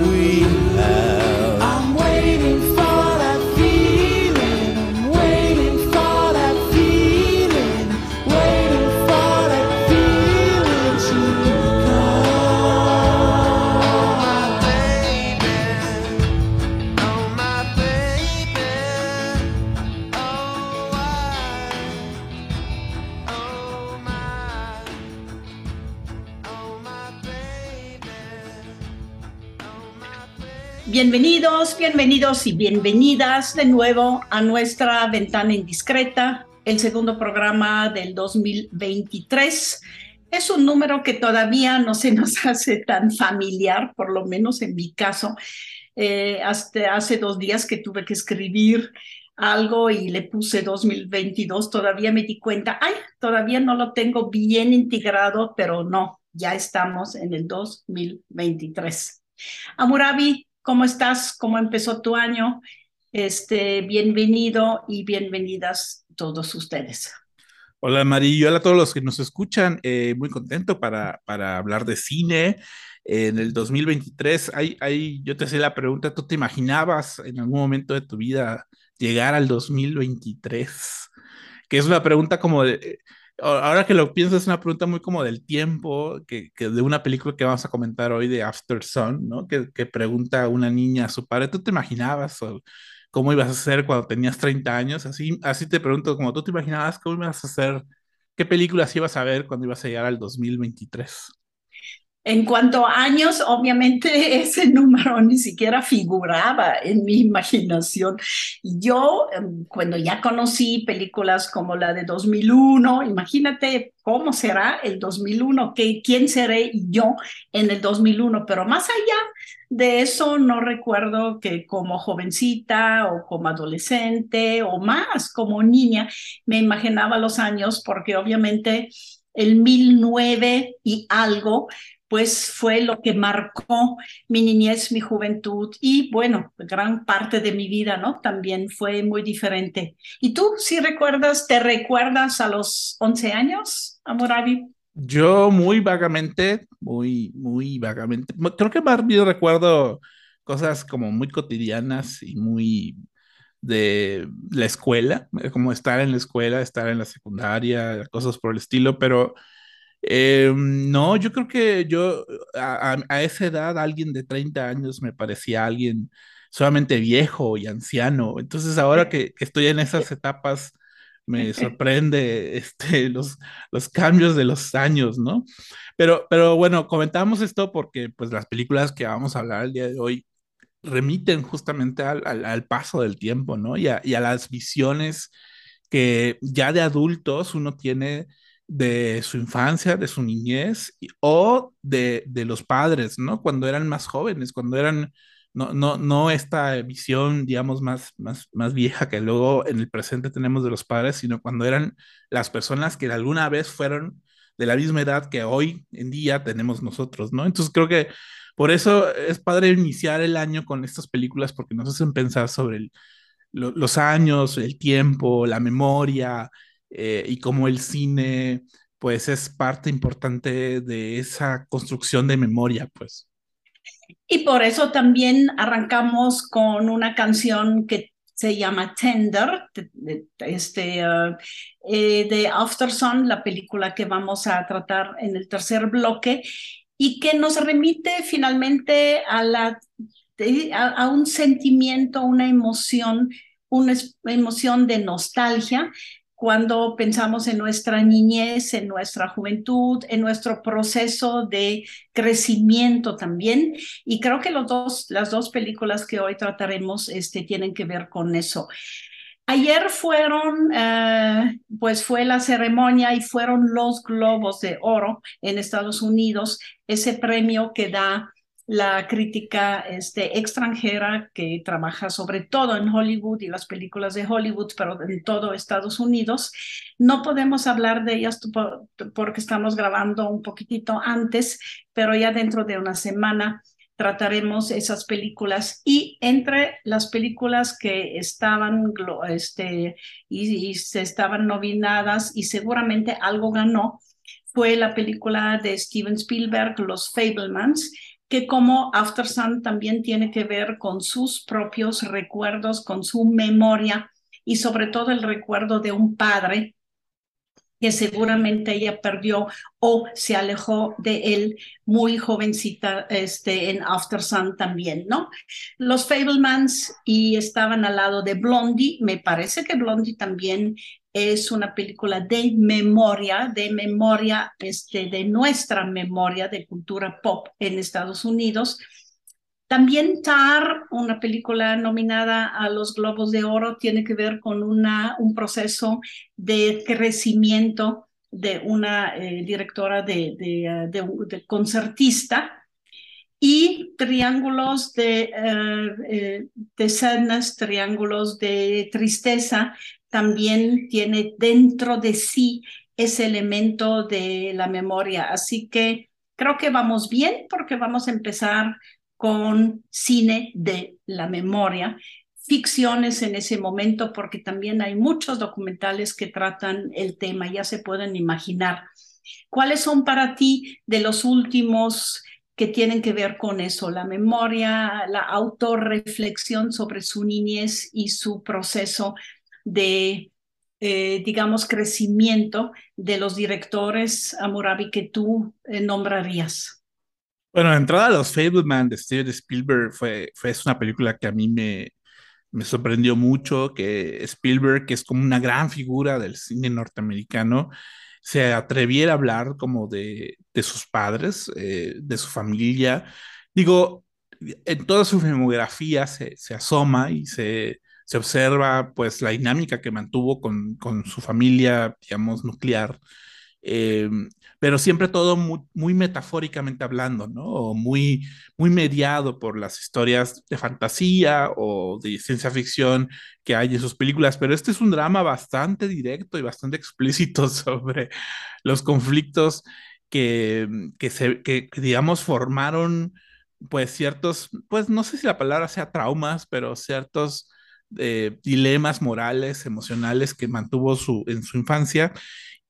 We Bienvenidos, y bienvenidas de nuevo a nuestra ventana indiscreta, el segundo programa del 2023. Es un número que todavía no se nos hace tan familiar, por lo menos en mi caso. Eh, hasta hace dos días que tuve que escribir algo y le puse 2022, todavía me di cuenta, ay, todavía no lo tengo bien integrado, pero no, ya estamos en el 2023. Amurabi, ¿cómo estás? ¿Cómo empezó tu año? Este, bienvenido y bienvenidas todos ustedes. Hola María, hola a todos los que nos escuchan, eh, muy contento para, para hablar de cine. En el 2023, hay, hay, yo te hacía la pregunta, ¿tú te imaginabas en algún momento de tu vida llegar al 2023? Que es una pregunta como de, ahora que lo pienso, es una pregunta muy como del tiempo, que, que de una película que vamos a comentar hoy de After Sun, ¿no? Que, pregunta a una niña a su padre, ¿tú te imaginabas cómo ibas a ser cuando tenías 30 años? Así, así te pregunto, como tú te imaginabas, ¿cómo ibas a hacer? ¿Qué películas ibas a ver cuando ibas a llegar al 2023? En cuanto a años, obviamente ese número ni siquiera figuraba en mi imaginación. Yo, em, cuando ya conocí películas como la de 2001, imagínate cómo será el 2001, ¿Qué, quién seré yo en el 2001, pero más allá de eso no recuerdo que como jovencita o como adolescente o más como niña me imaginaba los años porque obviamente el 1009 y algo pues fue lo que marcó mi niñez, mi juventud y bueno, gran parte de mi vida, ¿no? También fue muy diferente. ¿Y tú, si recuerdas, te recuerdas a los 11 años, Amorabi? Yo muy vagamente, muy, muy vagamente, creo que más bien recuerdo cosas como muy cotidianas y muy de la escuela, como estar en la escuela, estar en la secundaria, cosas por el estilo, pero eh, no, yo creo que yo a, a, esa edad alguien de 30 años me parecía alguien solamente viejo y anciano. Entonces ahora que, que estoy en esas etapas me sorprende este, los, los cambios de los años, ¿no? Pero, pero bueno, comentamos esto porque pues las películas que vamos a hablar el día de hoy remiten justamente al, al, al paso del tiempo, ¿no? Y a, y a las visiones que ya de adultos uno tiene de su infancia, de su niñez o de, de, los padres, ¿no? Cuando eran más jóvenes, cuando eran no, no, no esta visión, digamos, más, más, más vieja que luego en el presente tenemos de los padres, sino cuando eran las personas que alguna vez fueron de la misma edad que hoy en día tenemos nosotros, ¿no? Entonces creo que por eso es padre iniciar el año con estas películas porque nos hacen pensar sobre el, lo, los años, el tiempo, la memoria eh, y cómo el cine pues es parte importante de esa construcción de memoria, pues. Y por eso también arrancamos con una canción que se llama Tender, este, uh, eh, de la película que vamos a tratar en el tercer bloque, y que nos remite finalmente a, la, a, a un sentimiento, una emoción, una emoción de nostalgia, cuando pensamos en nuestra niñez, en nuestra juventud, en nuestro proceso de crecimiento también. Y creo que los dos, las dos películas que hoy trataremos este, tienen que ver con eso. Ayer fueron, uh, pues fue la ceremonia y fueron los globos de oro en Estados Unidos, ese premio que da la crítica este, extranjera que trabaja sobre todo en Hollywood y las películas de Hollywood, pero en todo Estados Unidos. No podemos hablar de ellas porque estamos grabando un poquitito antes, pero ya dentro de una semana trataremos esas películas y entre las películas que estaban este, y, y se estaban nominadas y seguramente algo ganó fue la película de Steven Spielberg, Los Fablemans, que como After Sun también tiene que ver con sus propios recuerdos, con su memoria y sobre todo el recuerdo de un padre que seguramente ella perdió o se alejó de él muy jovencita este, en After Sun también, ¿no? Los Fablemans y estaban al lado de Blondie, me parece que Blondie también es una película de memoria, de memoria, este, de nuestra memoria de cultura pop en Estados Unidos. También Tar, una película nominada a los Globos de Oro, tiene que ver con una, un proceso de crecimiento de una eh, directora de, de, de, de, concertista y triángulos de, uh, eh, de sadness, triángulos de tristeza, también tiene dentro de sí ese elemento de la memoria. Así que creo que vamos bien porque vamos a empezar con cine de la memoria, ficciones en ese momento, porque también hay muchos documentales que tratan el tema, ya se pueden imaginar. ¿Cuáles son para ti de los últimos que tienen que ver con eso, la memoria, la autorreflexión sobre su niñez y su proceso de, eh, digamos, crecimiento de los directores, Amurabi, que tú eh, nombrarías? Bueno, la entrada a los Fableman de Steven Spielberg fue, fue es una película que a mí me, me sorprendió mucho, que Spielberg, que es como una gran figura del cine norteamericano, se atreviera a hablar como de, de sus padres, eh, de su familia. Digo, en toda su filmografía se, se asoma y se, se observa pues la dinámica que mantuvo con, con su familia, digamos, nuclear, eh, pero siempre todo muy, metafóricamente hablando, ¿no? O muy, muy mediado por las historias de fantasía o de ciencia ficción que hay en sus películas, pero este es un drama bastante directo y bastante explícito sobre los conflictos que, que, se, que digamos, formaron pues ciertos, pues no sé si la palabra sea traumas, pero ciertos eh, dilemas morales, emocionales que mantuvo su, en su infancia.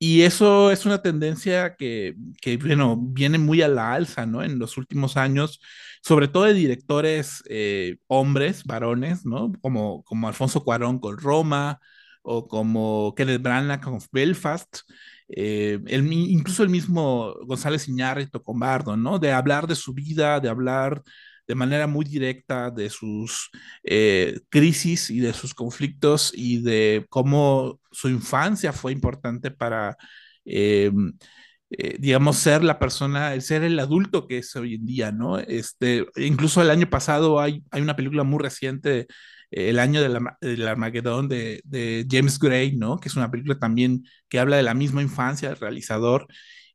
Y eso es una tendencia que, que, bueno, viene muy a la alza, ¿no? En los últimos años, sobre todo de directores eh, hombres, varones, ¿no? Como, como Alfonso Cuarón con Roma, o como Kenneth Branagh con Belfast, eh, el, incluso el mismo González Iñárritu con Bardo, ¿no? De hablar de su vida, de hablar de manera muy directa de sus eh, crisis y de sus conflictos y de cómo su infancia fue importante para, eh, eh, digamos, ser la persona, ser el adulto que es hoy en día, ¿no? Este, incluso el año pasado hay, hay una película muy reciente, el año del de Armagedón de, de James Gray, ¿no? Que es una película también que habla de la misma infancia del realizador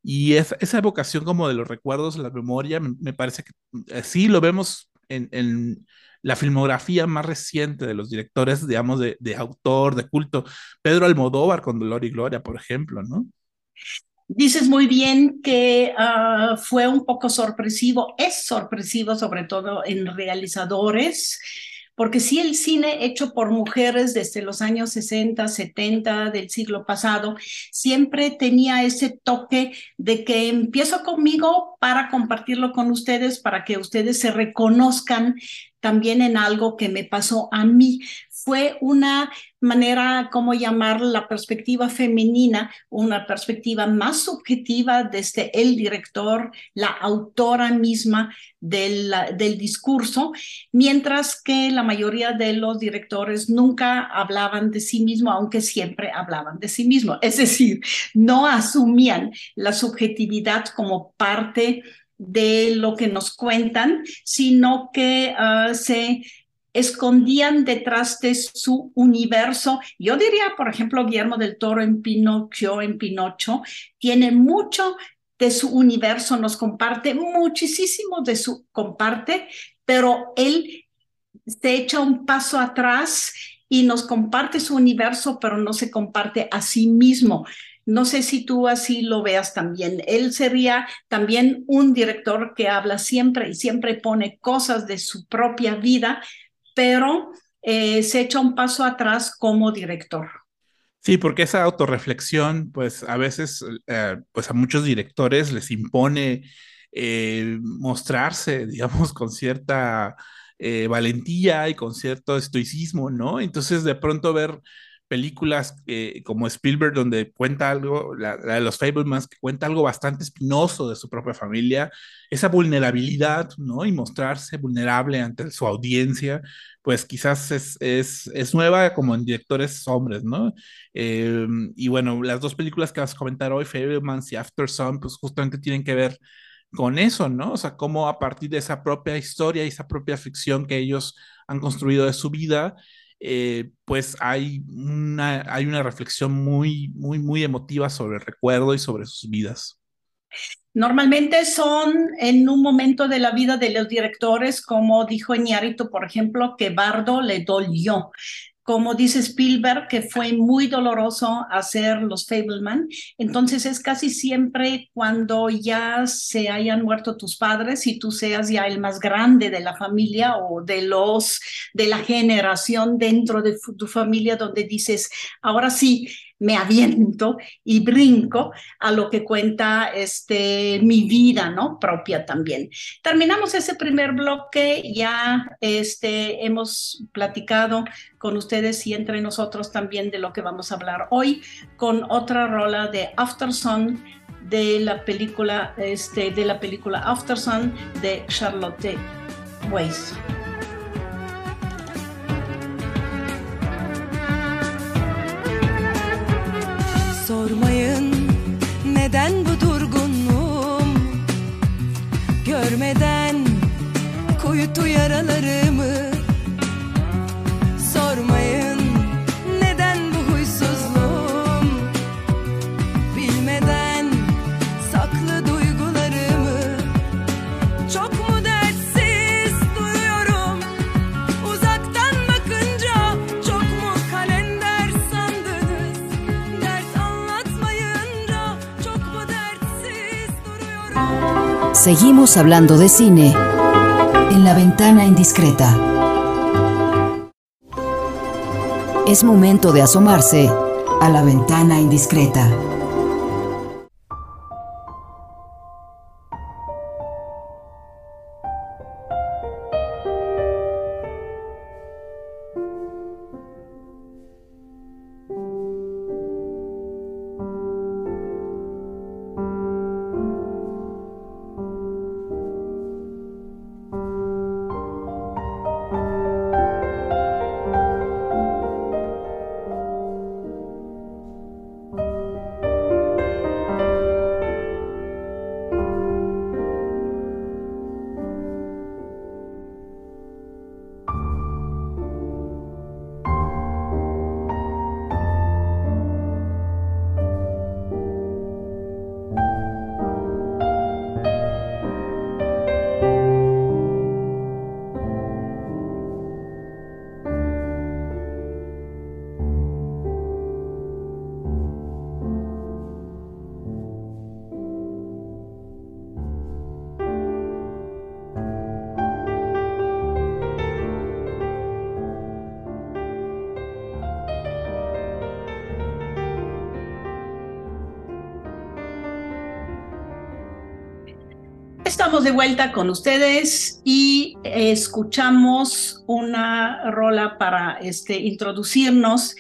y esa, esa evocación como de los recuerdos, la memoria, me, me parece que eh, sí lo vemos en, en la filmografía más reciente de los directores, digamos, de, de autor, de culto. Pedro Almodóvar con Dolor y Gloria, por ejemplo, ¿no? Dices muy bien que uh, fue un poco sorpresivo, es sorpresivo sobre todo en realizadores, porque sí el cine hecho por mujeres desde los años 60, 70 del siglo pasado, siempre tenía ese toque de que empiezo conmigo para compartirlo con ustedes, para que ustedes se reconozcan también en algo que me pasó a mí. Fue una manera, ¿cómo llamar la perspectiva femenina? Una perspectiva más subjetiva desde el director, la autora misma del, del discurso, mientras que la mayoría de los directores nunca hablaban de sí mismo, aunque siempre hablaban de sí mismo. Es decir, no asumían la subjetividad como parte de lo que nos cuentan, sino que uh, se escondían detrás de su universo. Yo diría, por ejemplo, Guillermo del Toro en Pinocchio, en Pinocho, tiene mucho de su universo, nos comparte muchísimo de su comparte, pero él se echa un paso atrás y nos comparte su universo, pero no se comparte a sí mismo. No sé si tú así lo veas también. Él sería también un director que habla siempre y siempre pone cosas de su propia vida, pero eh, se echa un paso atrás como director. Sí, porque esa autorreflexión, pues a veces, eh, pues a muchos directores les impone eh, mostrarse, digamos, con cierta valentía y con cierto estoicismo, ¿no? Entonces, de pronto ver películas eh, como Spielberg, donde cuenta algo, la, la, de los Fablemans, que cuenta algo bastante espinoso de su propia familia, esa vulnerabilidad, ¿no? Y mostrarse vulnerable ante su audiencia, pues quizás es, es, es nueva como en directores hombres, ¿no? Eh, y bueno, las dos películas que vas a comentar hoy, Fablemans y After Sun, pues justamente tienen que ver con eso, ¿no? O sea, cómo a partir de esa propia historia y esa propia ficción que ellos han construido de su vida, eh, pues hay una, hay una reflexión muy, muy, muy emotiva sobre el recuerdo y sobre sus vidas. Normalmente son en un momento de la vida de los directores, como dijo Iñárritu, por ejemplo, que Bardo le dolió como dice Spielberg, que fue muy doloroso hacer los Fableman. Entonces es casi siempre cuando ya se hayan muerto tus padres y tú seas ya el más grande de la familia o de los de la generación dentro de tu familia donde dices, ahora sí, me aviento y brinco a lo que cuenta este, mi vida, ¿no? Propia también. Terminamos ese primer bloque, ya este, hemos platicado con ustedes y entre nosotros también de lo que vamos a hablar hoy con otra rola de After Sun de la película, este, de la película After de Charlotte Weiss. Yaralarımı Sormayın. Neden bu huysuzluğum? Bilmeden saklı duygularımı Çok mu dertsiz duyuyorum? Uzaktan bakınca çok mu kalender sandınız? Dert anlatmayınca çok mu dertsiz duruyorum? Seguimos hablando de cine la ventana indiscreta. Es momento de asomarse a la ventana indiscreta. Estamos de vuelta con ustedes y escuchamos una rola para este, introducirnos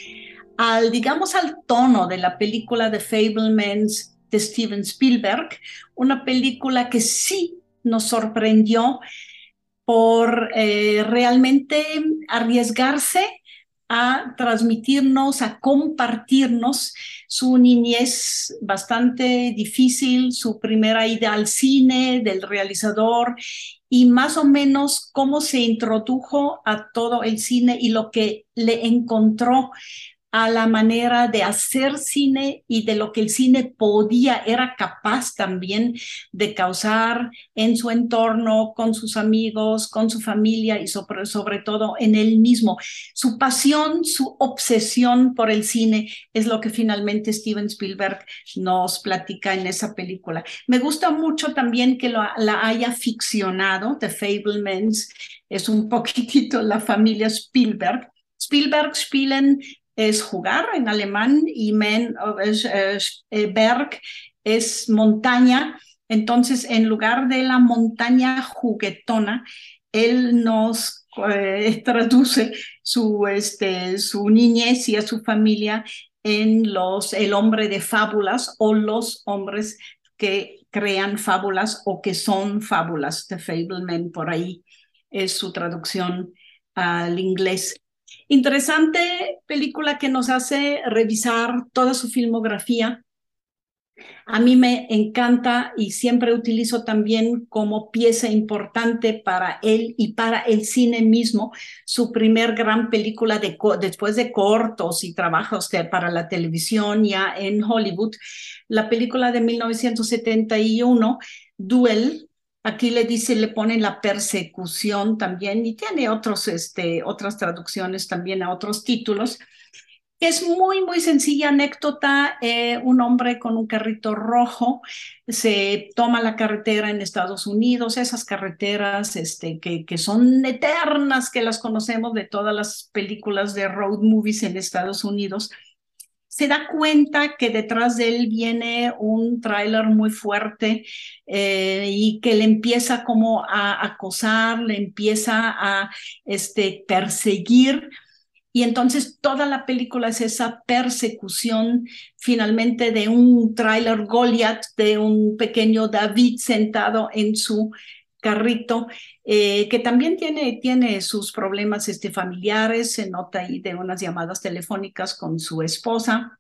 al, digamos, al tono de la película de Fablemans de Steven Spielberg, una película que sí nos sorprendió por eh, realmente arriesgarse a transmitirnos, a compartirnos su niñez bastante difícil, su primera ida al cine del realizador y más o menos cómo se introdujo a todo el cine y lo que le encontró a la manera de hacer cine y de lo que el cine podía, era capaz también de causar en su entorno, con sus amigos, con su familia y sobre, todo en él mismo. Su pasión, su obsesión por el cine es lo que finalmente Steven Spielberg nos platica en esa película. Me gusta mucho también que lo, la haya ficcionado, The Fablemans, es un poquitito la familia Spielberg. Spielberg, Spielen es jugar en alemán y men, es, eh, Berg es montaña. Entonces, en lugar de la montaña juguetona, él nos eh, traduce su, este, su niñez y a su familia en los, el hombre de fábulas o los hombres que crean fábulas o que son fábulas, The Fableman, por ahí es su traducción al inglés. Interesante película que nos hace revisar toda su filmografía. A mí me encanta y siempre utilizo también como pieza importante para él y para el cine mismo su primer gran película de después de cortos y trabajos para la televisión ya en Hollywood, la película de 1971, Duel, Aquí le dice, le ponen la persecución también y tiene otros, este, otras traducciones también a otros títulos. Es muy, muy sencilla anécdota. Eh, un hombre con un carrito rojo se toma la carretera en Estados Unidos, esas carreteras este, que, que son eternas, que las conocemos de todas las películas de road movies en Estados Unidos se da cuenta que detrás de él viene un tráiler muy fuerte eh, y que le empieza como a acosar, le empieza a este, perseguir. Y entonces toda la película es esa persecución finalmente de un tráiler Goliath, de un pequeño David sentado en su carrito, eh, que también tiene, tiene sus problemas este, familiares, se nota ahí de unas llamadas telefónicas con su esposa.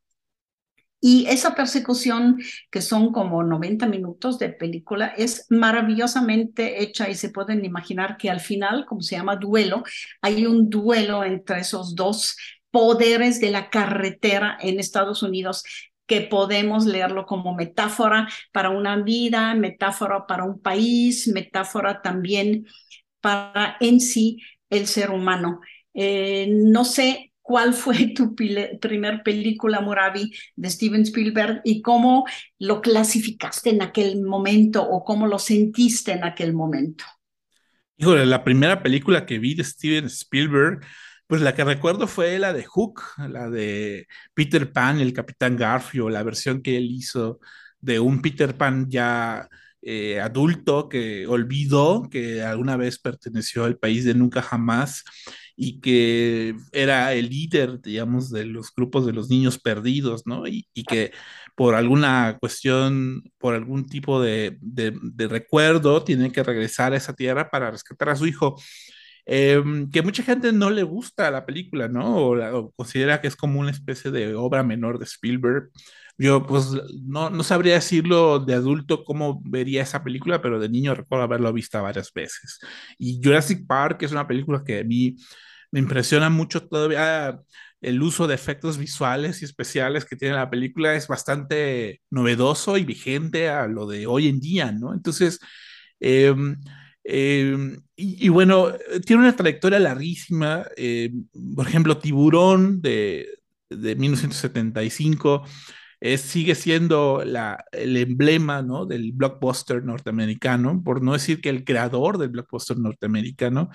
Y esa persecución, que son como 90 minutos de película, es maravillosamente hecha y se pueden imaginar que al final, como se llama duelo, hay un duelo entre esos dos poderes de la carretera en Estados Unidos que podemos leerlo como metáfora para una vida, metáfora para un país, metáfora también para en sí el ser humano. Eh, no sé cuál fue tu primer película, Murabi, de Steven Spielberg y cómo lo clasificaste en aquel momento o cómo lo sentiste en aquel momento. Híjole, la primera película que vi de Steven Spielberg pues la que recuerdo fue la de Hook, la de Peter Pan, el Capitán Garfio, la versión que él hizo de un Peter Pan ya eh, adulto que olvidó que alguna vez perteneció al país de nunca jamás y que era el líder, digamos, de los grupos de los niños perdidos, ¿no? Y, que por alguna cuestión, por algún tipo de, de recuerdo, tiene que regresar a esa tierra para rescatar a su hijo. Eh, que mucha gente no le gusta la película, ¿no? O, considera que es como una especie de obra menor de Spielberg. Yo, pues, no, no sabría decirlo de adulto cómo vería esa película, pero de niño recuerdo haberlo visto varias veces. Y Jurassic Park es una película que a mí me impresiona mucho todavía. El uso de efectos visuales y especiales que tiene la película es bastante novedoso y vigente a lo de hoy en día, ¿no? Entonces, eh, eh, y, bueno, tiene una trayectoria larguísima. Eh, por ejemplo, Tiburón de, de 1975 es, sigue siendo la, el emblema ¿no? del blockbuster norteamericano, por no decir que el creador del blockbuster norteamericano.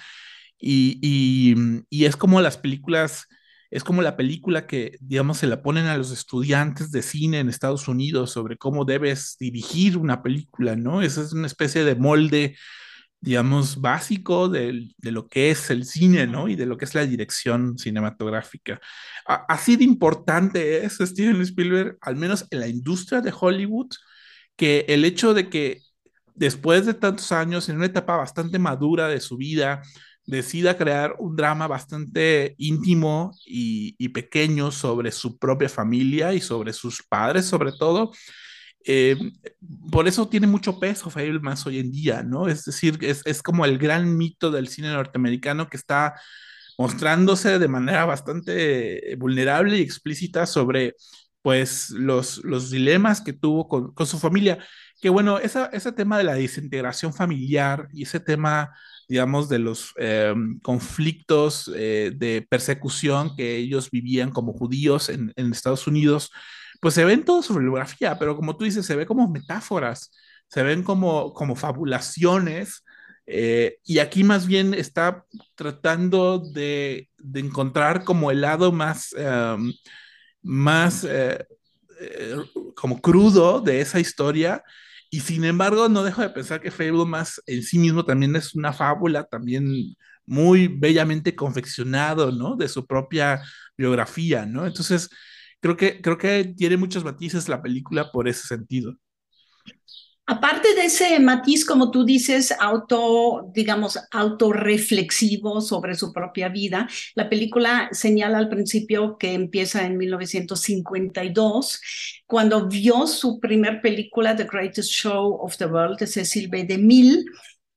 Y, y es como las películas es como la película que, digamos, se la ponen a los estudiantes de cine en Estados Unidos sobre cómo debes dirigir una película, ¿no? Esa es una especie de molde, digamos, básico de, de lo que es el cine, ¿no? Y de lo que es la dirección cinematográfica. A- así de importante es Steven Spielberg, al menos en la industria de Hollywood, que el hecho de que después de tantos años, en una etapa bastante madura de su vida, decida crear un drama bastante íntimo y, y pequeño sobre su propia familia y sobre sus padres, sobre todo. Eh, por eso tiene mucho peso Fablemans hoy en día, ¿no? Es decir, es, es como el gran mito del cine norteamericano que está mostrándose de manera bastante vulnerable y explícita sobre pues los, los dilemas que tuvo con, con su familia. Que bueno, ese tema de la desintegración familiar y ese tema, digamos, de los eh, conflictos eh, de persecución que ellos vivían como judíos en, en Estados Unidos, pues se ven toda su bibliografía, pero como tú dices, se ve como metáforas, se ven como, como fabulaciones. eh, y aquí más bien está tratando de, de encontrar como el lado más, em, más eh, eh, como crudo de esa historia. Y sin embargo, no dejo de pensar que Fablemas en sí mismo también es una fábula, también muy bellamente confeccionado, ¿no? De su propia biografía, ¿no? Entonces, creo que, creo que tiene muchos matices la película por ese sentido. Aparte de ese matiz, como tú dices, auto, digamos, autorreflexivo sobre su propia vida, la película señala al principio que empieza en 1952, cuando vio su primer película, The Greatest Show of the World, de Cecil B. DeMille,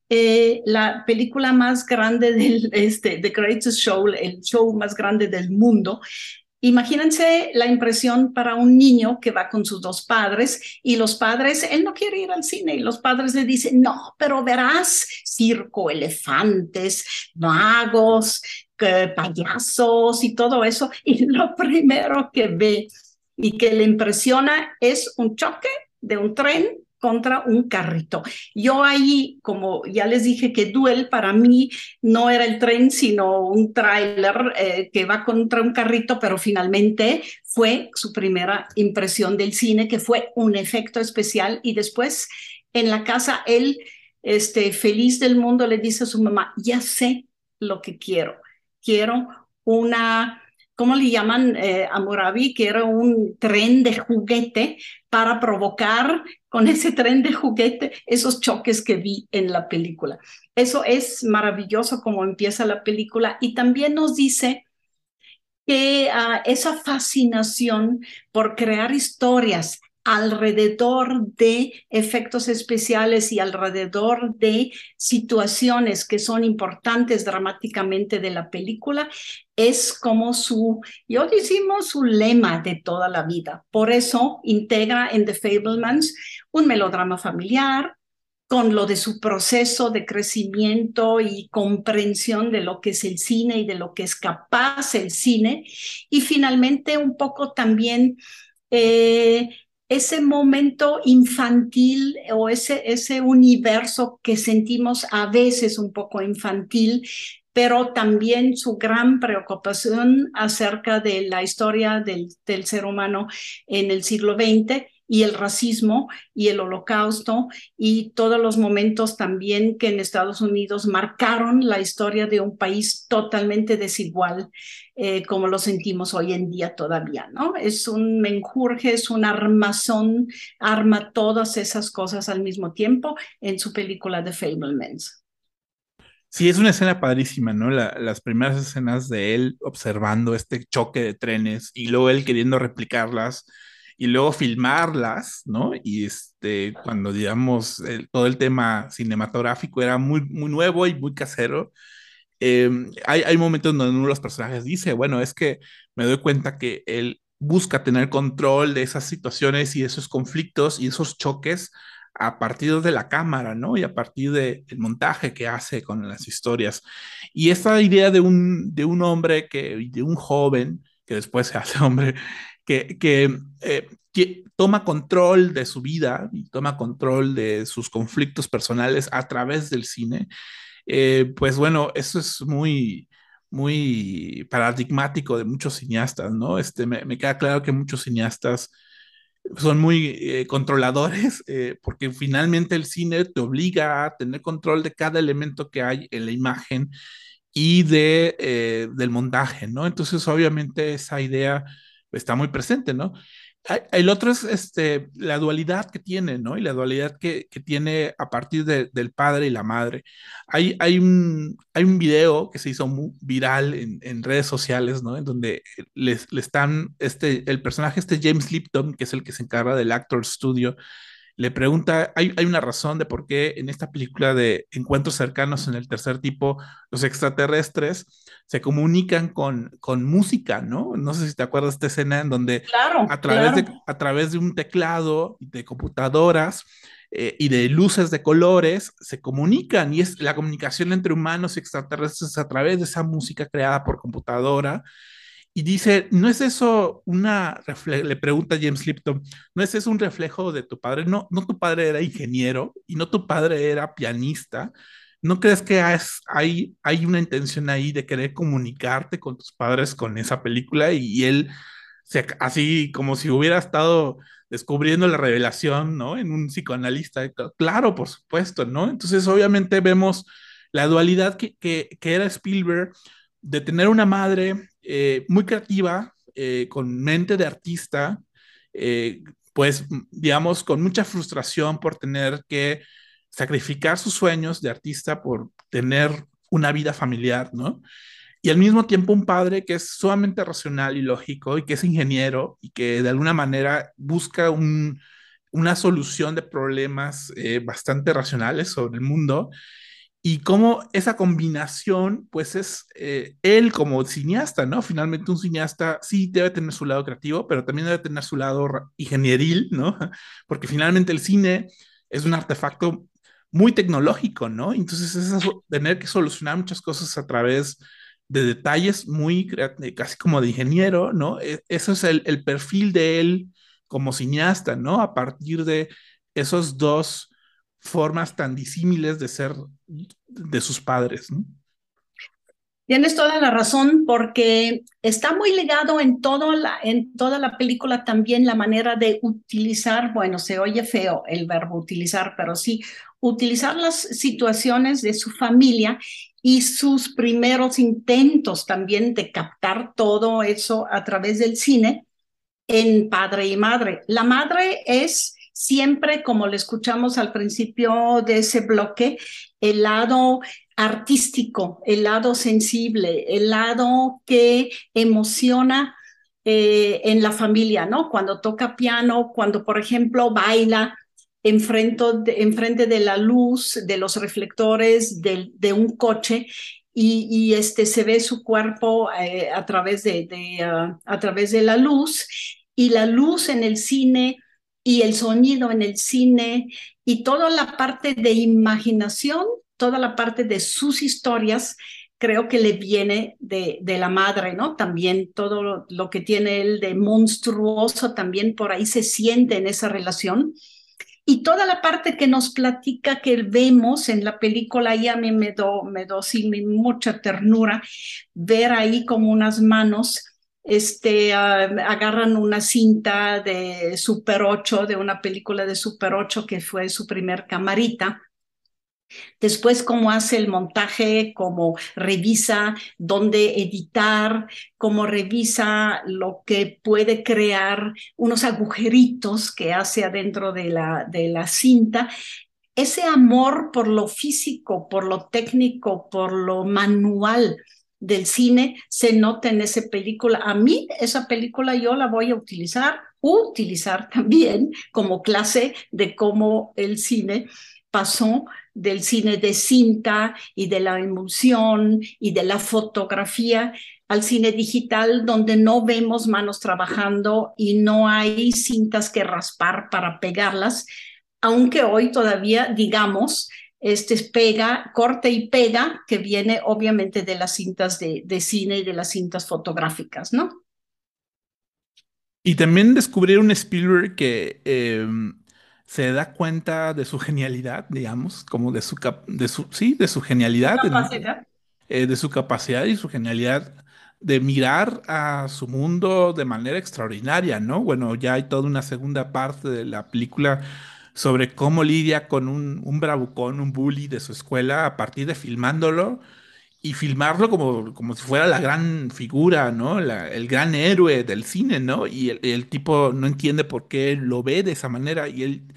eh, la película más grande del, este, The Greatest Show, el show más grande del mundo, Imagínense la impresión para un niño que va con sus dos padres y los padres, él no quiere ir al cine y los padres le dicen, no, pero verás circo, elefantes, magos, que, payasos y todo eso. Y lo primero que ve y que le impresiona es un choque de un tren contra un carrito. Yo ahí, como ya les dije que Duel para mí no era el tren, sino un tráiler eh, que va contra un carrito, pero finalmente fue su primera impresión del cine, que fue un efecto especial y después en la casa él, este, feliz del mundo, le dice a su mamá, ya sé lo que quiero, quiero una ¿cómo le llaman eh, a Murabi? Que era un tren de juguete para provocar con ese tren de juguete esos choques que vi en la película. Eso es maravilloso como empieza la película y también nos dice que uh, esa fascinación por crear historias alrededor de efectos especiales y alrededor de situaciones que son importantes dramáticamente de la película, es como su, yo decimos, su lema de toda la vida. Por eso integra en The Fablemans un melodrama familiar, con lo de su proceso de crecimiento y comprensión de lo que es el cine y de lo que es capaz el cine, y finalmente un poco también eh, ese momento infantil o ese, ese universo que sentimos a veces un poco infantil, pero también su gran preocupación acerca de la historia del, del ser humano en el siglo XX y el racismo y el holocausto y todos los momentos también que en Estados Unidos marcaron la historia de un país totalmente desigual eh, como lo sentimos hoy en día todavía, ¿no? Es un menjurje, es un armazón, arma todas esas cosas al mismo tiempo en su película The Fablemans. Sí, es una escena padrísima, ¿no? La, las primeras escenas de él observando este choque de trenes y luego él queriendo replicarlas y luego filmarlas, ¿no? Y este, cuando digamos el, todo el tema cinematográfico era muy, muy nuevo y muy casero, eh, hay, hay momentos donde uno de los personajes dice, bueno, es que me doy cuenta que él busca tener control de esas situaciones y esos conflictos y esos choques a partir de la cámara, ¿no? Y a partir del de montaje que hace con las historias. Y esta idea de un, de un hombre, que, de un joven, que después se hace hombre, que, que, eh, toma control de su vida y toma control de sus conflictos personales a través del cine, eh, pues bueno, eso es muy, muy paradigmático de muchos cineastas, ¿no? Este, me, me queda claro que muchos cineastas son muy eh, controladores, eh, porque finalmente el cine te obliga a tener control de cada elemento que hay en la imagen y de, eh, del montaje, ¿no? Entonces, obviamente, esa idea está muy presente, ¿no? El otro es este, la dualidad que tiene, ¿no? Y la dualidad que, tiene a partir de, del padre y la madre. Hay, hay, un, hay un video que se hizo muy viral en, en redes sociales, ¿no? En donde les, le están, este, el personaje este James Lipton, que es el que se encarga del Actor Studio, le pregunta, hay, hay una razón de por qué en esta película de encuentros cercanos en el tercer tipo, los extraterrestres se comunican con, con música, ¿no? No sé si te acuerdas de esta escena en donde Claro, a través, claro. de, a través de un teclado, de computadoras eh, y de luces de colores, se comunican y es la comunicación entre humanos y extraterrestres a través de esa música creada por computadora. Y dice, ¿no es eso una, le pregunta James Lipton, ¿no es eso un reflejo de tu padre? No, no tu padre era ingeniero y no tu padre era pianista. ¿No crees que has- hay, hay una intención ahí de querer comunicarte con tus padres con esa película? Y, y él, se, así como si hubiera estado descubriendo la revelación, ¿no? En un psicoanalista. Claro, por supuesto, ¿no? Entonces, obviamente vemos la dualidad que, que, que era Spielberg de tener una madre eh, muy creativa, eh, con mente de artista, eh, pues digamos, con mucha frustración por tener que sacrificar sus sueños de artista por tener una vida familiar, ¿no? Y al mismo tiempo un padre que es sumamente racional y lógico y que es ingeniero y que de alguna manera busca un, una solución de problemas bastante racionales sobre el mundo y cómo esa combinación, pues es eh, él como cineasta, ¿no? Finalmente un cineasta sí debe tener su lado creativo, pero también debe tener su lado ingenieril, ¿no? Porque finalmente el cine es un artefacto muy tecnológico, ¿no? Entonces es tener que solucionar muchas cosas a través de detalles muy, casi como de ingeniero, ¿no? E- Eso es el, el perfil de él como cineasta, ¿no? A partir de esos dos formas tan disímiles de ser de sus padres, ¿no? Tienes toda la razón porque está muy ligado en, todo la, en toda la película también la manera de utilizar, bueno, se oye feo el verbo utilizar, pero sí, utilizar las situaciones de su familia y sus primeros intentos también de captar todo eso a través del cine en padre y madre. La madre es siempre, como le escuchamos al principio de ese bloque, el lado artístico, el lado sensible, el lado que emociona eh, en la familia, ¿no? Cuando toca piano, cuando, por ejemplo, baila enfrente de, la luz, de los reflectores de, un coche y, este se ve su cuerpo eh, a través de, uh, a través de la luz y la luz en el cine y el sonido en el cine y toda la parte de imaginación, toda la parte de sus historias, creo que le viene de, de la madre, ¿no? También todo lo, que tiene él de monstruoso también por ahí se siente en esa relación. Y toda la parte que nos platica, que vemos en la película, y a mí me dio me do, sí, mucha ternura ver ahí como unas manos este, uh, agarran una cinta de Super 8, de una película de Super 8 que fue su primer camarita. Después, cómo hace el montaje, cómo revisa dónde editar, cómo revisa lo que puede crear, unos agujeritos que hace adentro de la, de la cinta. Ese amor por lo físico, por lo técnico, por lo manual, del cine se nota en esa película. A mí esa película yo la voy a utilizar, utilizar también como clase de cómo el cine pasó del cine de cinta y de la emulsión y de la fotografía al cine digital donde no vemos manos trabajando y no hay cintas que raspar para pegarlas, aunque hoy todavía digamos este es pega, corte y pega, que viene obviamente de las cintas de, de, cine y de las cintas fotográficas, ¿no? Y también descubrir un Spielberg que eh, se da cuenta de su genialidad, digamos, como de su, de su sí, de su genialidad. Capacidad. eh, de su capacidad y su genialidad de mirar a su mundo de manera extraordinaria, ¿no? Bueno, ya hay toda una segunda parte de la película sobre cómo lidia con un, un bravucón, un bully de su escuela a partir de filmándolo y filmarlo como, como si fuera la gran figura, ¿no? El gran héroe del cine, ¿no? Y el, tipo no entiende por qué lo ve de esa manera y él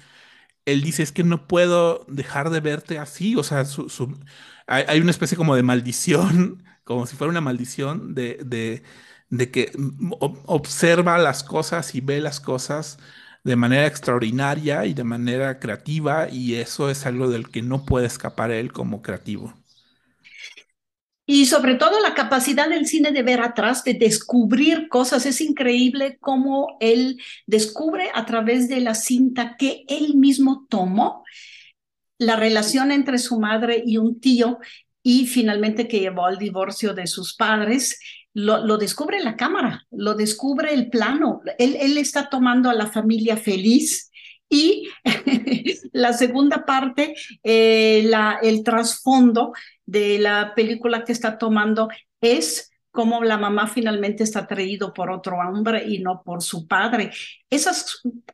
él dice, es que no puedo dejar de verte así, o sea, su, su- hay, una especie como de maldición, como si fuera una maldición de, de, que ob- observa las cosas y ve las cosas de manera extraordinaria y de manera creativa, y eso es algo del que no puede escapar él como creativo. Y sobre todo la capacidad del cine de ver atrás, de descubrir cosas. Es increíble cómo él descubre a través de la cinta que él mismo tomó la relación entre su madre y un tío y finalmente que llevó al divorcio de sus padres. Lo, descubre la cámara, lo descubre el plano. Él, él está tomando a la familia feliz y la segunda parte, eh, la, el trasfondo de la película que está tomando es cómo la mamá finalmente está atraído por otro hombre y no por su padre. Esa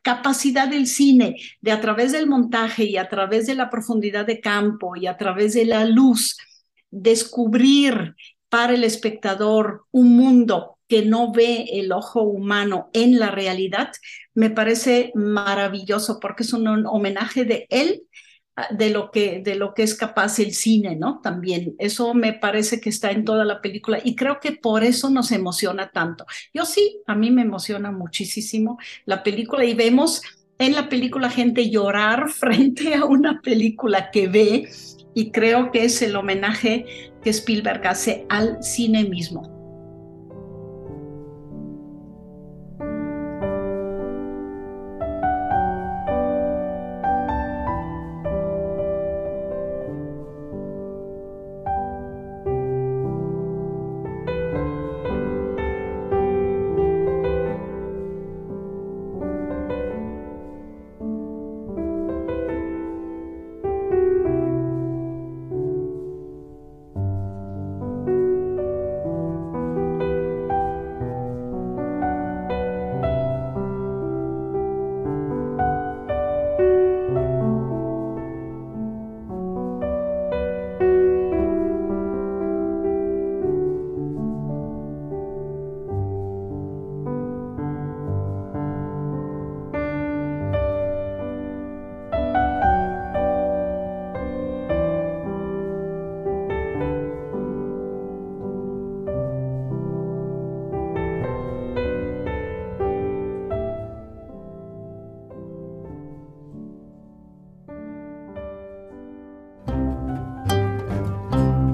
capacidad del cine de a través del montaje y a través de la profundidad de campo y a través de la luz, descubrir el espectador un mundo que no ve el ojo humano en la realidad, me parece maravilloso porque es un homenaje de él de lo que de lo que es capaz el cine, ¿no? También eso me parece que está en toda la película y creo que por eso nos emociona tanto. Yo sí, a mí me emociona muchísimo la película y vemos en la película gente llorar frente a una película que ve y creo que es el homenaje que Spielberg hace al cine mismo.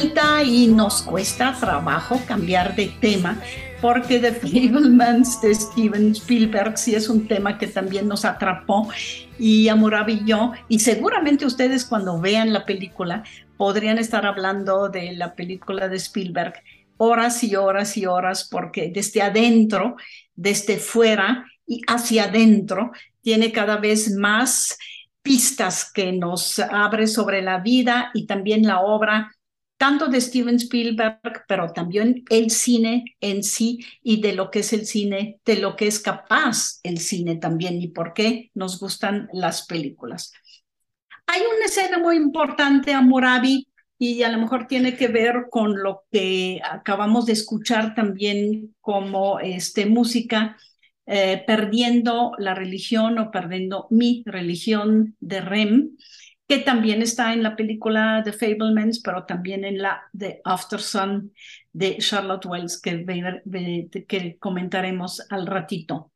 Vuelta y nos cuesta trabajo cambiar de tema porque The Fablemans de Steven Spielberg sí es un tema que también nos atrapó y Amurabi y seguramente ustedes cuando vean la película podrían estar hablando de la película de Spielberg horas y horas y horas porque desde adentro, desde fuera y hacia adentro tiene cada vez más pistas que nos abre sobre la vida y también la obra tanto de Steven Spielberg, pero también el cine en sí y de lo que es el cine, de lo que es capaz el cine también y por qué nos gustan las películas. Hay una escena muy importante, Amurabi, y a lo mejor tiene que ver con lo que acabamos de escuchar también como este, música, eh, perdiendo la religión o perdiendo mi religión de Rem que también está en la película The Fablemans, pero también en la de After Sun de Charlotte Wells, que, comentaremos al ratito.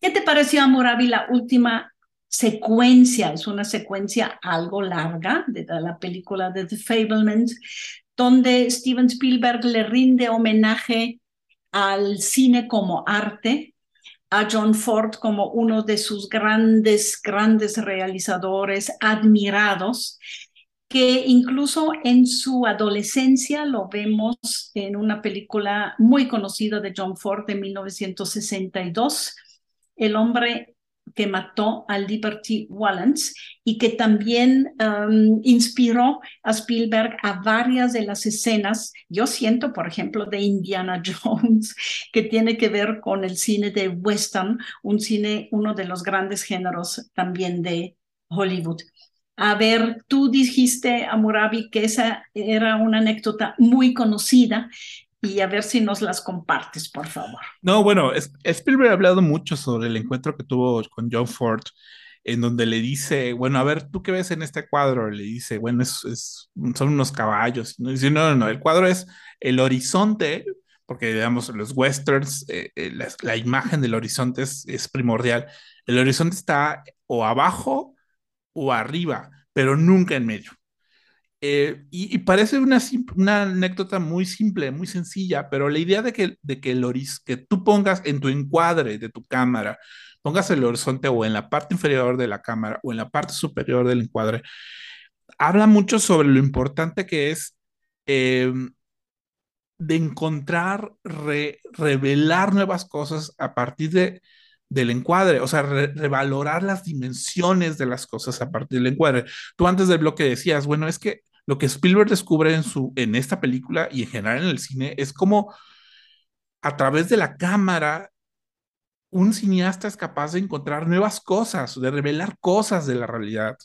¿Qué te pareció, Amoravi, la última secuencia? Es una secuencia algo larga de la película de The Fablemans, donde Steven Spielberg le rinde homenaje al cine como arte, a John Ford como uno de sus grandes, grandes realizadores admirados, que incluso en su adolescencia lo vemos en una película muy conocida de John Ford de 1962, El hombre que mató a Liberty Valance y que también um, inspiró a Spielberg a varias de las escenas, yo siento, por ejemplo, de Indiana Jones, que tiene que ver con el cine de western, un cine, uno de los grandes géneros también de Hollywood. A ver, tú dijiste, Amurabi, que esa era una anécdota muy conocida y a ver si nos las compartes, por favor. No, bueno, Spielberg ha hablado mucho sobre el encuentro que tuvo con John Ford, en donde le dice, bueno, a ver, ¿tú qué ves en este cuadro? Le dice, bueno, es, son unos caballos. Dice, no, no, no, el cuadro es el horizonte, porque digamos, los westerns, eh, eh, la, imagen del horizonte es primordial. El horizonte está o abajo o arriba, pero nunca en medio. Eh, y, parece una, anécdota muy simple, muy sencilla, pero la idea de que, de que, el que tú pongas en tu encuadre de tu cámara, pongas el horizonte o en la parte inferior de la cámara o en la parte superior del encuadre, habla mucho sobre lo importante que es eh, de encontrar, re, revelar nuevas cosas a partir de, del encuadre, o sea, re, revalorar las dimensiones de las cosas a partir del encuadre. Tú antes del bloque decías, bueno, es que lo que Spielberg descubre en, su, en esta película y en general en el cine es como a través de la cámara un cineasta es capaz de encontrar nuevas cosas, de revelar cosas de la realidad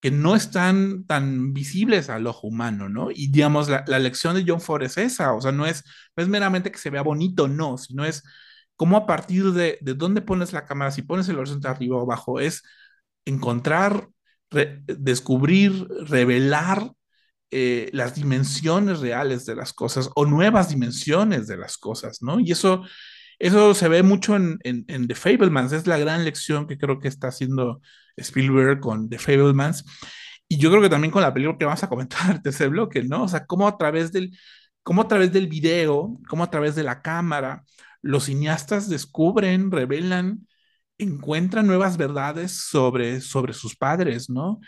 que no están tan visibles al ojo humano, ¿no? Y digamos, la, la lección de John Ford es esa, o sea, no es, es meramente que se vea bonito, no, sino es cómo a partir de, de dónde pones la cámara, si pones el horizonte arriba o abajo, es encontrar, descubrir, revelar eh, las dimensiones reales de las cosas o nuevas dimensiones de las cosas, ¿no? Y eso, eso se ve mucho en, en, en, The Fablemans, es la gran lección que creo que está haciendo Spielberg con The Fablemans. Y yo creo que también con la película que vamos a comentar el tercer bloque, ¿no? O sea, cómo a través del, cómo a través del video, cómo a través de la cámara, los cineastas descubren, revelan, encuentran nuevas verdades sobre, sobre sus padres, ¿no?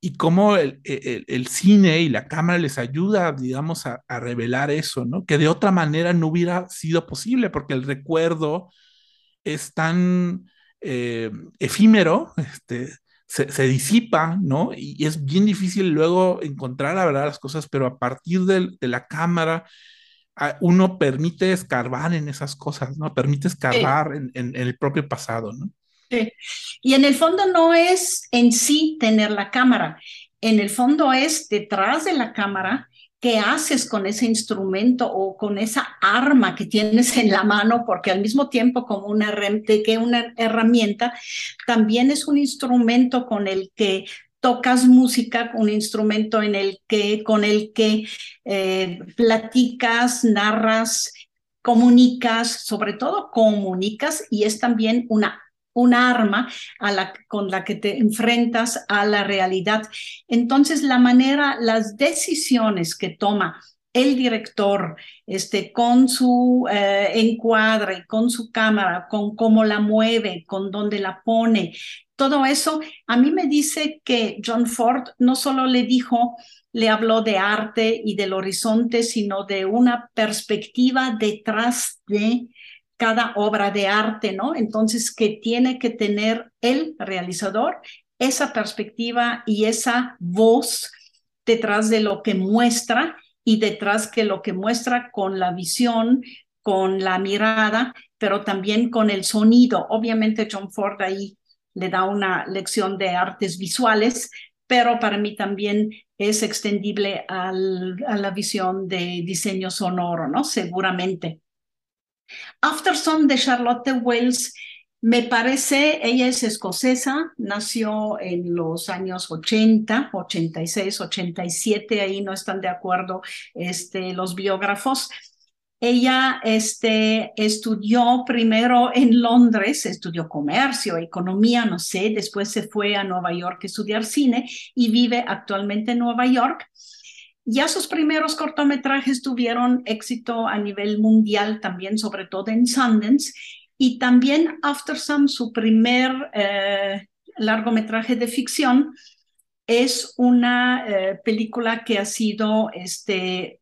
Y cómo el, el, el, cine y la cámara les ayuda, digamos, a, a, revelar eso, ¿no? Que de otra manera no hubiera sido posible, porque el recuerdo es tan eh, efímero, este, se, se, disipa, ¿no? Y, y, es bien difícil luego encontrar la verdad las cosas, pero a partir de, de la cámara, uno permite escarbar en esas cosas, ¿no? Permite escarbar sí. en, en, en el propio pasado, ¿no? Y en el fondo no es en sí tener la cámara, en el fondo es detrás de la cámara qué haces con ese instrumento o con esa arma que tienes en la mano, porque al mismo tiempo como una herramienta, también es un instrumento con el que tocas música, un instrumento en el que, con el que eh, platicas, narras, comunicas, sobre todo comunicas y es también una un arma con la que te enfrentas a la realidad. Entonces, la manera, las decisiones que toma el director, este, con su eh, encuadre, con su cámara, con cómo la mueve, con dónde la pone, todo eso, a mí me dice que John Ford no solo le dijo, le habló de arte y del horizonte, sino de una perspectiva detrás de cada obra de arte, ¿no? Entonces, que tiene que tener el realizador esa perspectiva y esa voz detrás de lo que muestra y detrás que lo que muestra con la visión, con la mirada, pero también con el sonido. Obviamente John Ford ahí le da una lección de artes visuales, pero para mí también es extendible a la visión de diseño sonoro, ¿no? Seguramente. Afterson de Charlotte Wells, me parece, ella es escocesa, nació en los años 80, 86, 87, ahí no están de acuerdo este, los biógrafos. Ella este, estudió primero en Londres, estudió comercio, economía, no sé, después se fue a Nueva York a estudiar cine y vive actualmente en Nueva York. Ya sus primeros cortometrajes tuvieron éxito a nivel mundial, también sobre todo en Sundance, y también After Sun, su primer eh, largometraje de ficción, es una eh, película que ha sido este,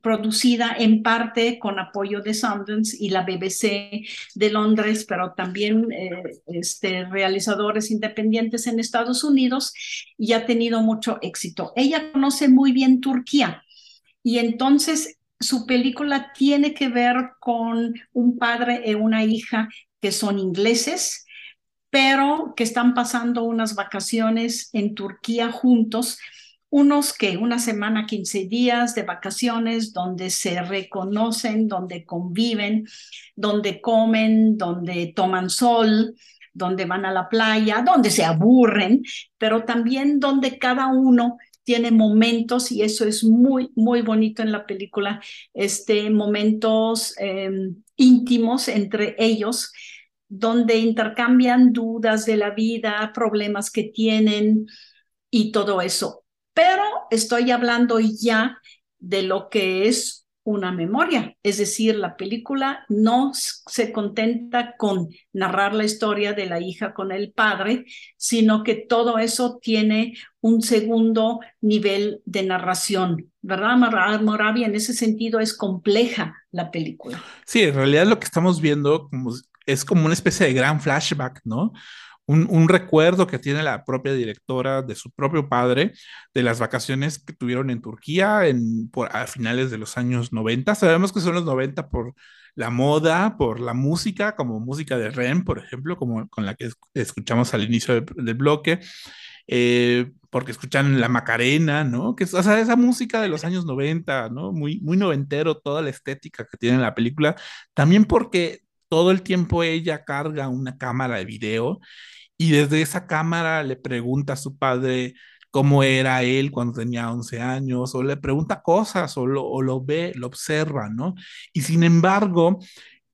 producida en parte con apoyo de Sundance y la BBC de Londres, pero también eh, este, realizadores independientes en Estados Unidos y ha tenido mucho éxito. Ella conoce muy bien Turquía y entonces su película tiene que ver con un padre y una hija que son ingleses, pero que están pasando unas vacaciones en Turquía juntos unos que una semana, 15 días de vacaciones donde se reconocen, donde conviven, donde comen, donde toman sol, donde van a la playa, donde se aburren, pero también donde cada uno tiene momentos y eso es muy, muy bonito en la película, este, momentos eh, íntimos entre ellos donde intercambian dudas de la vida, problemas que tienen y todo eso pero estoy hablando ya de lo que es una memoria, es decir, la película no se contenta con narrar la historia de la hija con el padre, sino que todo eso tiene un segundo nivel de narración, ¿verdad, Moravia? En ese sentido es compleja la película. Sí, en realidad lo que estamos viendo es como una especie de gran flashback, ¿no? Un, recuerdo que tiene la propia directora de su propio padre de las vacaciones que tuvieron en Turquía en, por, a finales de los años 90. Sabemos que son los 90 por la moda, por la música, como música de REM, por ejemplo, como con la que escuchamos al inicio del, bloque. Eh, porque escuchan la Macarena, ¿no? Que o sea, esa música de los años 90, ¿no? Muy, muy noventero, toda la estética que tiene la película. También porque todo el tiempo ella carga una cámara de video y desde esa cámara le pregunta a su padre cómo era él cuando tenía 11 años, o le pregunta cosas, o lo, o lo ve, lo observa, ¿no? Y sin embargo,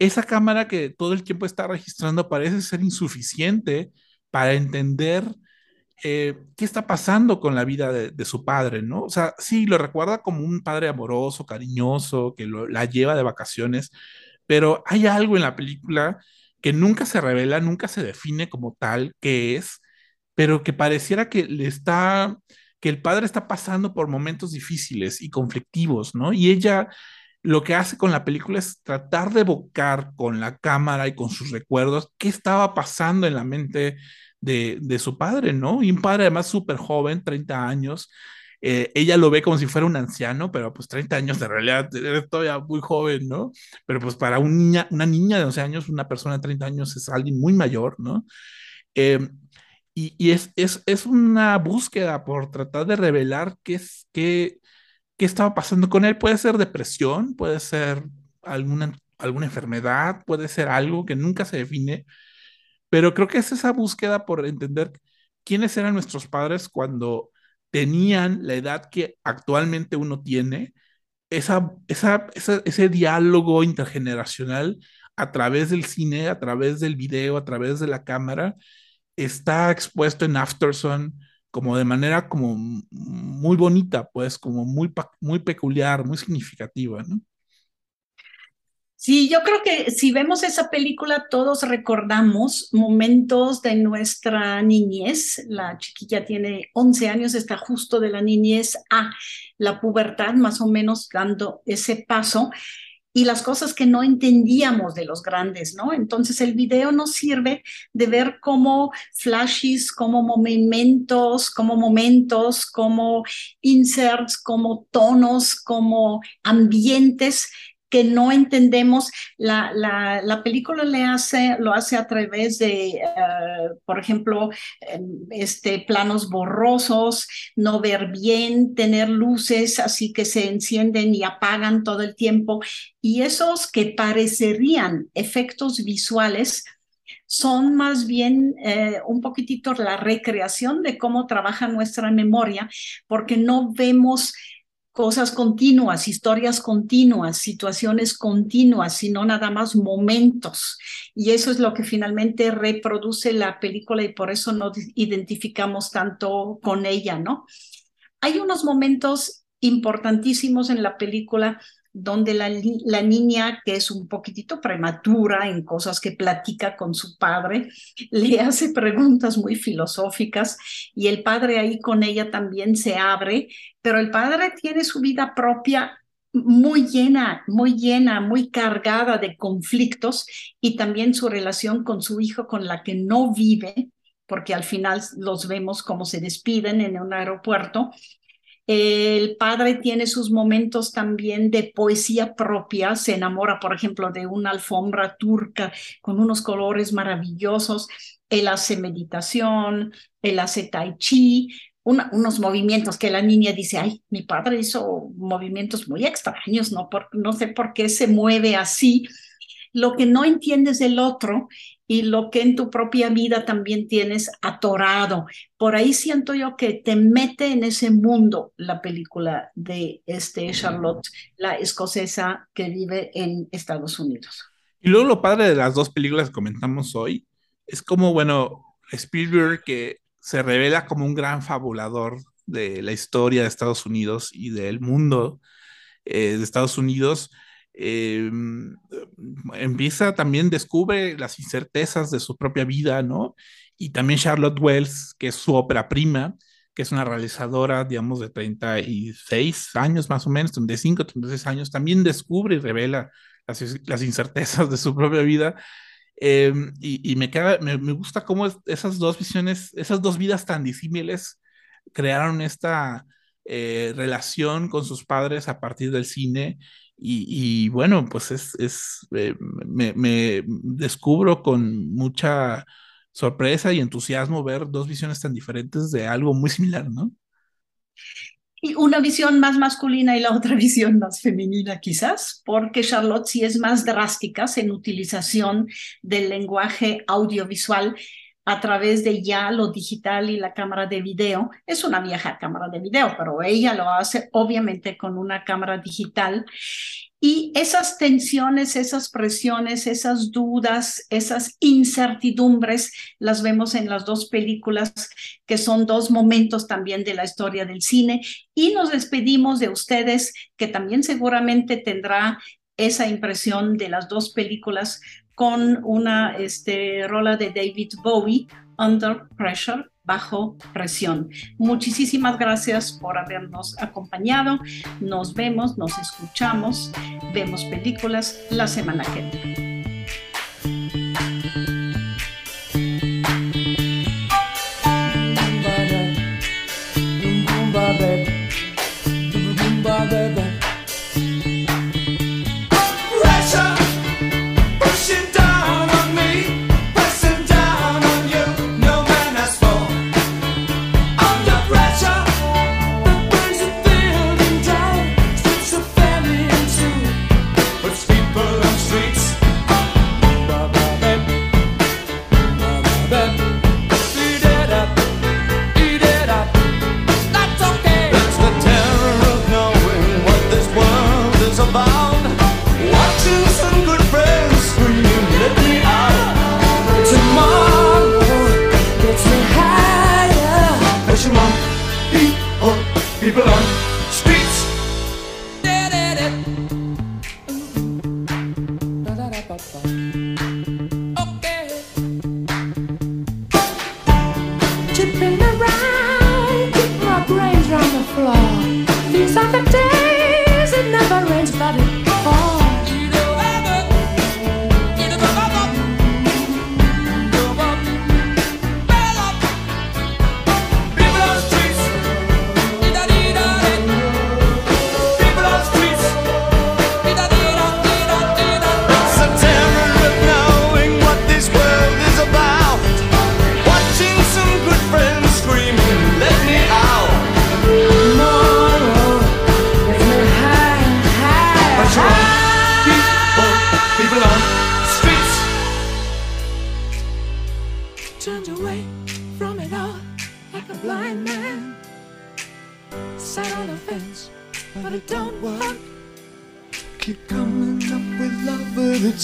esa cámara que todo el tiempo está registrando parece ser insuficiente para entender eh, qué está pasando con la vida de, su padre, ¿no? O sea, sí, lo recuerda como un padre amoroso, cariñoso, que la lleva de vacaciones, pero hay algo en la película que nunca se revela, nunca se define como tal que es, pero que pareciera que le está, que el padre está pasando por momentos difíciles y conflictivos, ¿no? Y ella lo que hace con la película es tratar de evocar con la cámara y con sus recuerdos qué estaba pasando en la mente de, de su padre, ¿no? Y un padre además súper joven, 30 años, eh, ella lo ve como si fuera un anciano, pero pues 30 años de realidad eres todavía muy joven, ¿no? Pero pues para una niña de 11 años, una persona de 30 años es alguien muy mayor, ¿no? Em, y, y es, es, es, una búsqueda por tratar de revelar qué, es, qué, qué estaba pasando con él. Puede ser depresión, puede ser alguna, alguna enfermedad, puede ser algo que nunca se define, pero creo que es esa búsqueda por entender quiénes eran nuestros padres cuando tenían la edad que actualmente uno tiene, esa, esa, ese diálogo intergeneracional a través del cine, a través del video, a través de la cámara, está expuesto en Afterson como de manera como muy bonita, pues como muy, muy peculiar, muy significativa, ¿no? Sí, yo creo que si vemos esa película, todos recordamos momentos de nuestra niñez. La chiquilla tiene 11 años, está justo de la niñez a la pubertad, más o menos dando ese paso y las cosas que no entendíamos de los grandes, ¿no? Entonces el video nos sirve de ver cómo flashes, como momentos, como momentos, como inserts, como tonos, como ambientes que no entendemos. La, la, la película le hace, lo hace a través de, uh, por ejemplo, este, planos borrosos, no ver bien, tener luces así que se encienden y apagan todo el tiempo. Y esos que parecerían efectos visuales son más bien eh, un poquitito la recreación de cómo trabaja nuestra memoria, porque no vemos cosas continuas, historias continuas, situaciones continuas, sino nada más momentos. Y eso es lo que finalmente reproduce la película y por eso nos identificamos tanto con ella, ¿no? Hay unos momentos importantísimos en la película donde la, niña, que es un poquitito prematura en cosas que platica con su padre, le hace preguntas muy filosóficas y el padre ahí con ella también se abre, pero el padre tiene su vida propia muy llena, muy llena, muy cargada de conflictos y también su relación con su hijo con la que no vive, porque al final los vemos como se despiden en un aeropuerto el padre tiene sus momentos también de poesía propia, se enamora, por ejemplo, de una alfombra turca con unos colores maravillosos. Él hace meditación, él hace tai chi, unos movimientos que la niña dice, ay, mi padre hizo movimientos muy extraños, no, no sé por qué se mueve así. Lo que no entiendes del otro y lo que en tu propia vida también tienes atorado. Por ahí siento yo que te mete en ese mundo la película de este Charlotte, la escocesa que vive en Estados Unidos. Y luego lo padre de las dos películas que comentamos hoy es como, bueno, Spielberg que se revela como un gran fabulador de la historia de Estados Unidos y del mundo eh, de Estados Unidos, eh, empieza también, descubre las incertezas de su propia vida, ¿no? Y también Charlotte Wells, que es su ópera prima, que es una realizadora, digamos, de 36 años más o menos, 35, 36 años, también descubre y revela las, las incertezas de su propia vida. Eh, y, y, me, queda, me, me, gusta cómo esas dos visiones, esas dos vidas tan disímiles crearon esta eh, relación con sus padres a partir del cine y, bueno, pues es, eh, me, me, descubro con mucha sorpresa y entusiasmo ver dos visiones tan diferentes de algo muy similar, ¿no? Y una visión más masculina y la otra visión más femenina quizás, porque Charlotte sí es más drástica en utilización del lenguaje audiovisual a través de ya lo digital y la cámara de video. Es una vieja cámara de video, pero ella lo hace obviamente con una cámara digital. Y esas tensiones, esas presiones, esas dudas, esas incertidumbres las vemos en las dos películas, que son dos momentos también de la historia del cine. Y nos despedimos de ustedes, que también seguramente tendrá esa impresión de las dos películas con una este, rola de David Bowie, Under Pressure, bajo presión. Muchísimas gracias por habernos acompañado. Nos vemos, nos escuchamos, vemos películas la semana que viene.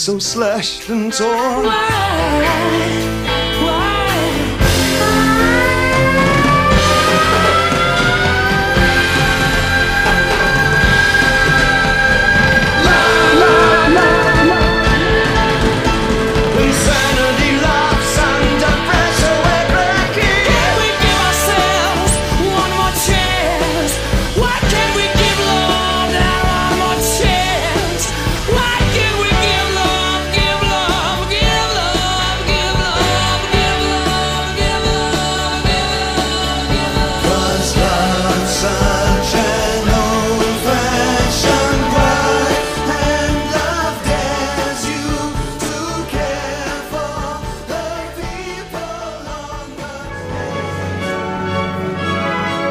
so slashed and torn. Why?